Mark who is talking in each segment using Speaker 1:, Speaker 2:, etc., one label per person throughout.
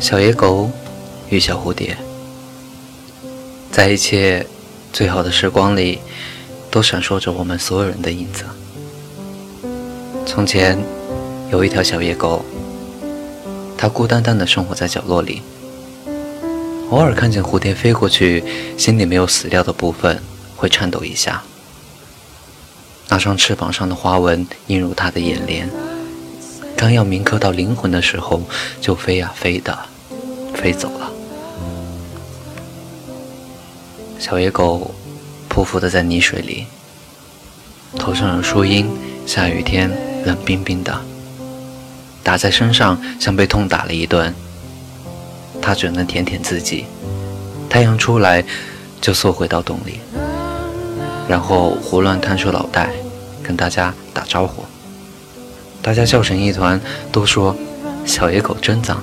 Speaker 1: 小野狗与小蝴蝶，在一切最好的时光里，都闪烁着我们所有人的影子。从前有一条小野狗，它孤单单的生活在角落里，偶尔看见蝴蝶飞过去，心里没有死掉的部分会颤抖一下。那双翅膀上的花纹映入它的眼帘，当要铭刻到灵魂的时候，就飞呀飞的。飞走了。小野狗匍匐的在泥水里，头上有树荫，下雨天冷冰冰的，打在身上像被痛打了一顿。它只能舔舔自己，太阳出来就缩回到洞里，然后胡乱探出脑袋，跟大家打招呼。大家笑成一团，都说小野狗真脏。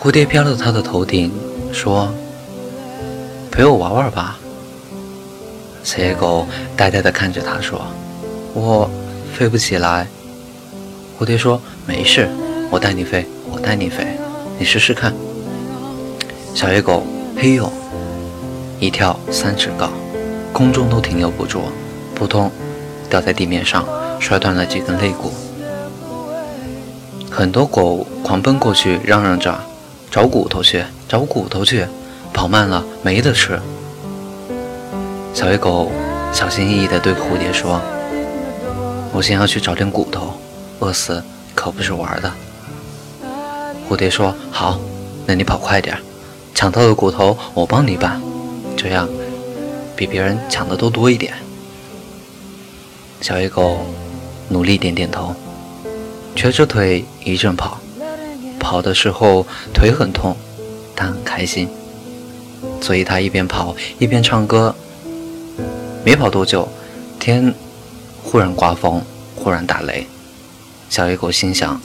Speaker 1: 蝴蝶飘到他的头顶，说：“陪我玩玩吧。”小野狗呆呆地看着他，说：“我飞不起来。”蝴蝶说：“没事，我带你飞，我带你飞，你试试看。”小野狗嘿呦一跳三尺高，空中都停留不住，扑通掉在地面上，摔断了几根肋骨。很多狗狂奔过去，嚷嚷着。找骨头去，找骨头去，跑慢了没得吃。小野狗小心翼翼地对蝴蝶说：“我先要去找点骨头，饿死可不是玩的。”蝴蝶说：“好，那你跑快点，抢到的骨头我帮你搬，这样比别人抢的都多一点。”小野狗努力点点头，瘸着腿一阵跑。跑的时候腿很痛，但很开心，所以他一边跑一边唱歌。没跑多久，天忽然刮风，忽然打雷。小野狗心想：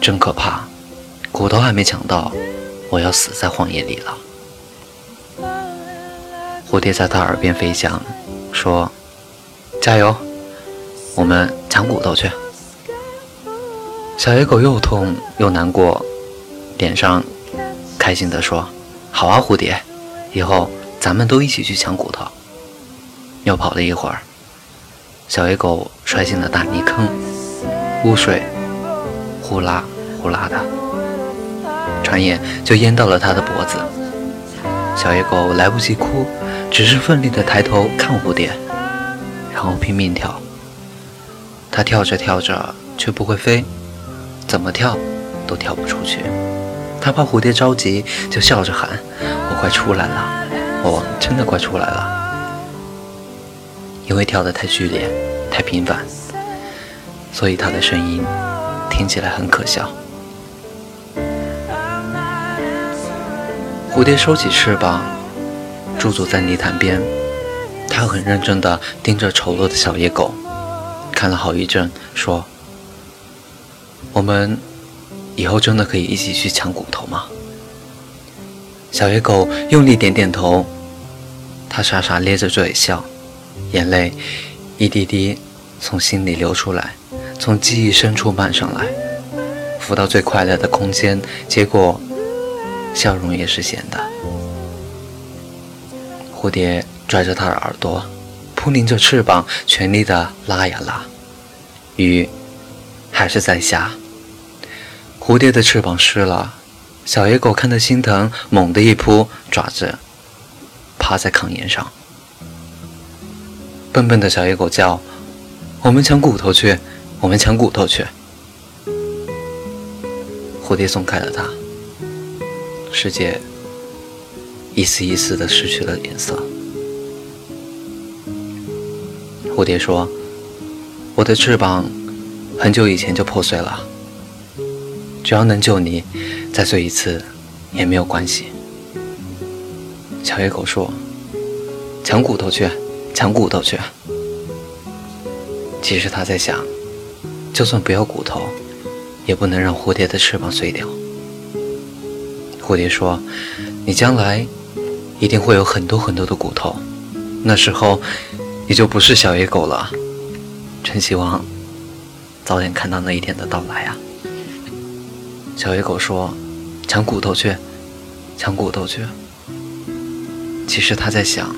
Speaker 1: 真可怕，骨头还没抢到，我要死在荒野里了。蝴蝶在他耳边飞翔，说：“加油，我们抢骨头去。”小野狗又痛又难过。脸上开心地说：“好啊，蝴蝶，以后咱们都一起去抢骨头。”又跑了一会儿，小野狗摔进了大泥坑，污水呼啦呼啦的，转眼就淹到了它的脖子。小野狗来不及哭，只是奋力地抬头看蝴蝶，然后拼命跳。它跳着跳着却不会飞，怎么跳都跳不出去。他怕蝴蝶着急，就笑着喊：“我快出来了，我真的快出来了。”因为跳得太剧烈、太频繁，所以他的声音听起来很可笑。蝴蝶收起翅膀，驻足在泥潭边，他很认真地盯着丑陋的小野狗，看了好一阵，说：“我们。”以后真的可以一起去抢骨头吗？小野狗用力点点头，它傻傻咧着嘴笑，眼泪一滴滴从心里流出来，从记忆深处漫上来，浮到最快乐的空间，结果笑容也是咸的。蝴蝶拽着它的耳朵，扑棱着翅膀，全力的拉呀拉，雨还是在下。蝴蝶的翅膀湿了，小野狗看得心疼，猛地一扑，爪子趴在炕沿上。笨笨的小野狗叫：“我们抢骨头去，我们抢骨头去。”蝴蝶松开了它，世界一丝一丝的失去了颜色。蝴蝶说：“我的翅膀很久以前就破碎了。”只要能救你，再碎一次也没有关系。小野狗说：“抢骨头去，抢骨头去。”其实他在想，就算不要骨头，也不能让蝴蝶的翅膀碎掉。蝴蝶说：“你将来一定会有很多很多的骨头，那时候你就不是小野狗了。”真希望早点看到那一天的到来啊！小野狗说：“抢骨头去，抢骨头去。”其实他在想：“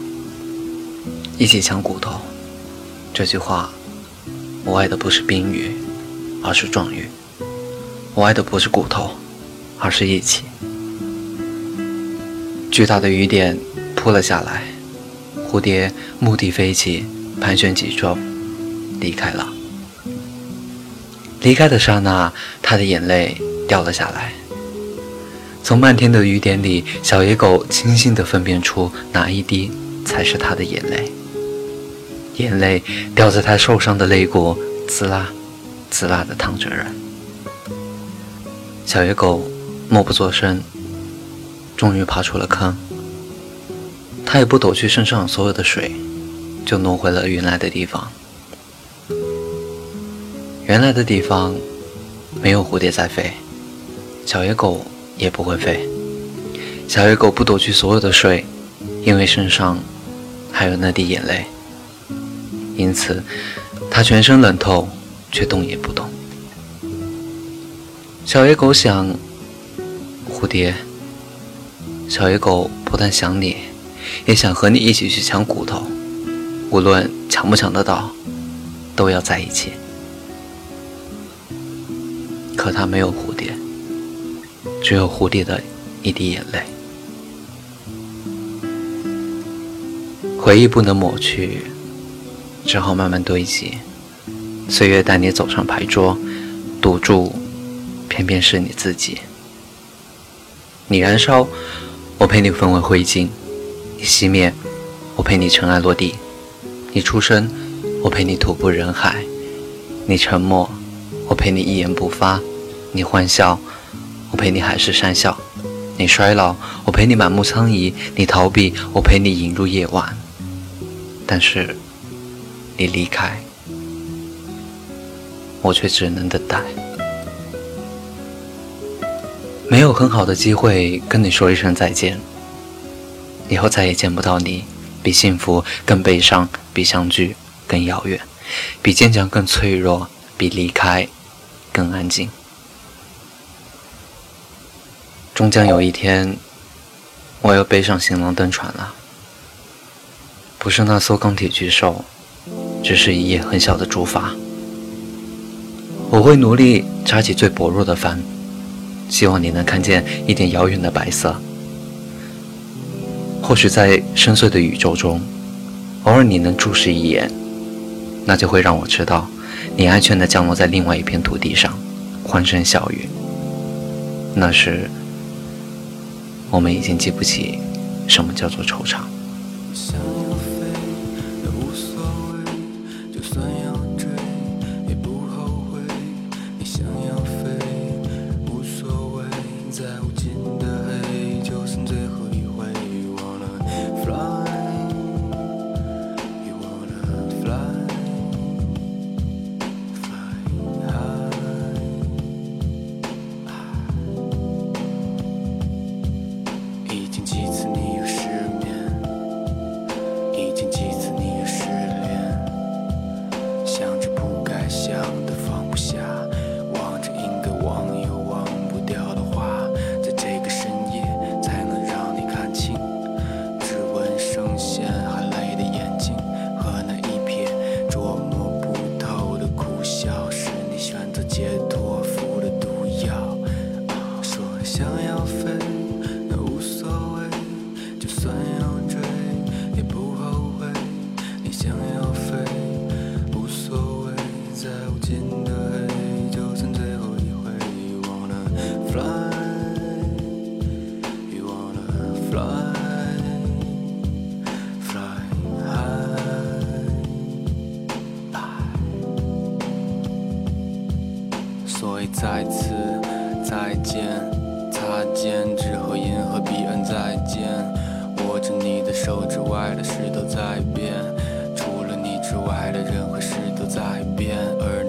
Speaker 1: 一起抢骨头。”这句话，我爱的不是宾语，而是状语。我爱的不是骨头，而是一起。巨大的雨点扑了下来，蝴蝶蓦地飞起，盘旋几周，离开了。离开的刹那，他的眼泪掉了下来。从漫天的雨点里，小野狗清晰地分辨出哪一滴才是他的眼泪。眼泪掉在他受伤的肋骨，滋啦，滋啦地淌着人。小野狗默不作声，终于爬出了坑。他也不抖去身上所有的水，就挪回了原来的地方。原来的地方没有蝴蝶在飞，小野狗也不会飞。小野狗不躲去所有的水，因为身上还有那滴眼泪，因此它全身冷透，却动也不动。小野狗想，蝴蝶。小野狗不但想你，也想和你一起去抢骨头，无论抢不抢得到，都要在一起。可它没有蝴蝶，只有蝴蝶的一滴眼泪。回忆不能抹去，只好慢慢堆积。岁月带你走上牌桌，赌注偏偏是你自己。你燃烧，我陪你分为灰烬；你熄灭，我陪你尘埃落地；你出生，我陪你徒步人海；你沉默，我陪你一言不发。你欢笑，我陪你海誓山笑；你衰老，我陪你满目苍夷；你逃避，我陪你引入夜晚。但是，你离开，我却只能等待。没有很好的机会跟你说一声再见，以后再也见不到你，比幸福更悲伤，比相聚更遥远，比坚强更脆弱，比离开更安静。终将有一天，我要背上行囊登船了。不是那艘钢铁巨兽，只是一叶很小的竹筏。我会努力扎起最薄弱的帆，希望你能看见一点遥远的白色。或许在深邃的宇宙中，偶尔你能注视一眼，那就会让我知道，你安全地降落在另外一片土地上，欢声笑语。那时。我们已经记不起什么叫做惆怅。
Speaker 2: 想要飞。无所谓。就算要快乐任何事都在变，而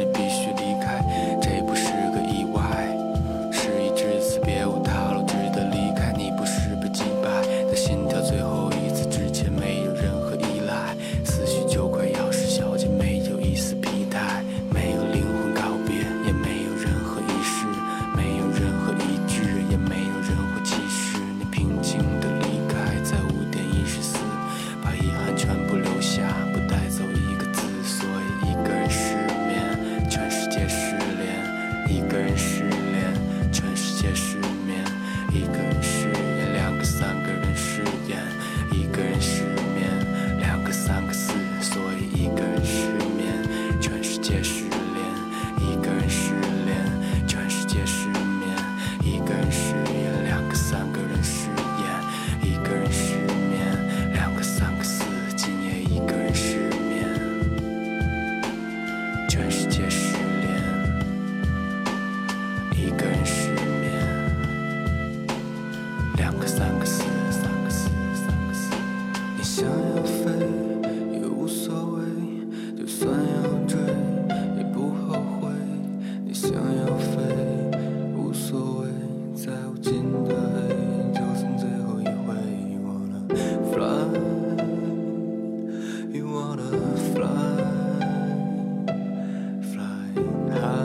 Speaker 2: 两个三个四个三个四个三个四。你想要飞也无所谓，就算要追也不后悔。你想要飞无所谓，在无尽的黑，就算最后一回。You wanna fly, you wanna fly, fly high.